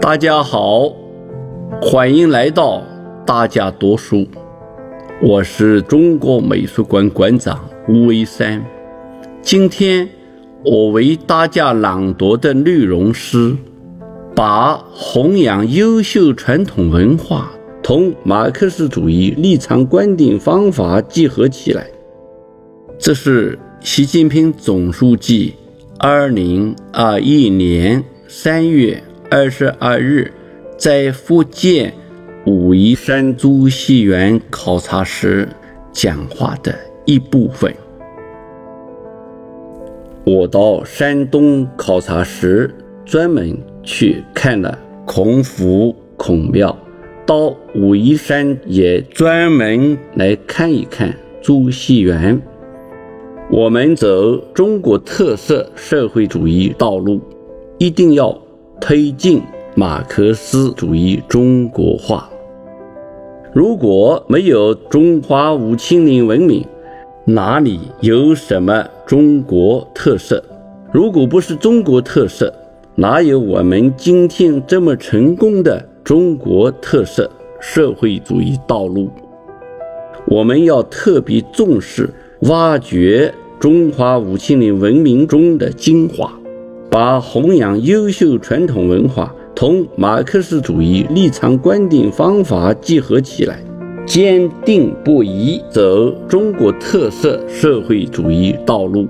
大家好，欢迎来到大家读书。我是中国美术馆馆长吴为山。今天我为大家朗读的内容是把弘扬优秀传统文化同马克思主义立场观点方法结合起来。这是习近平总书记二零二一年三月。二十二日，在福建武夷山朱熹园考察时讲话的一部分。我到山东考察时，专门去看了孔府孔庙；到武夷山也专门来看一看朱熹园。我们走中国特色社会主义道路，一定要。推进马克思主义中国化。如果没有中华五千年文明，哪里有什么中国特色？如果不是中国特色，哪有我们今天这么成功的中国特色社会主义道路？我们要特别重视挖掘中华五千年文明中的精华。把弘扬优秀传统文化同马克思主义立场观点方法结合起来，坚定不移走中国特色社会主义道路。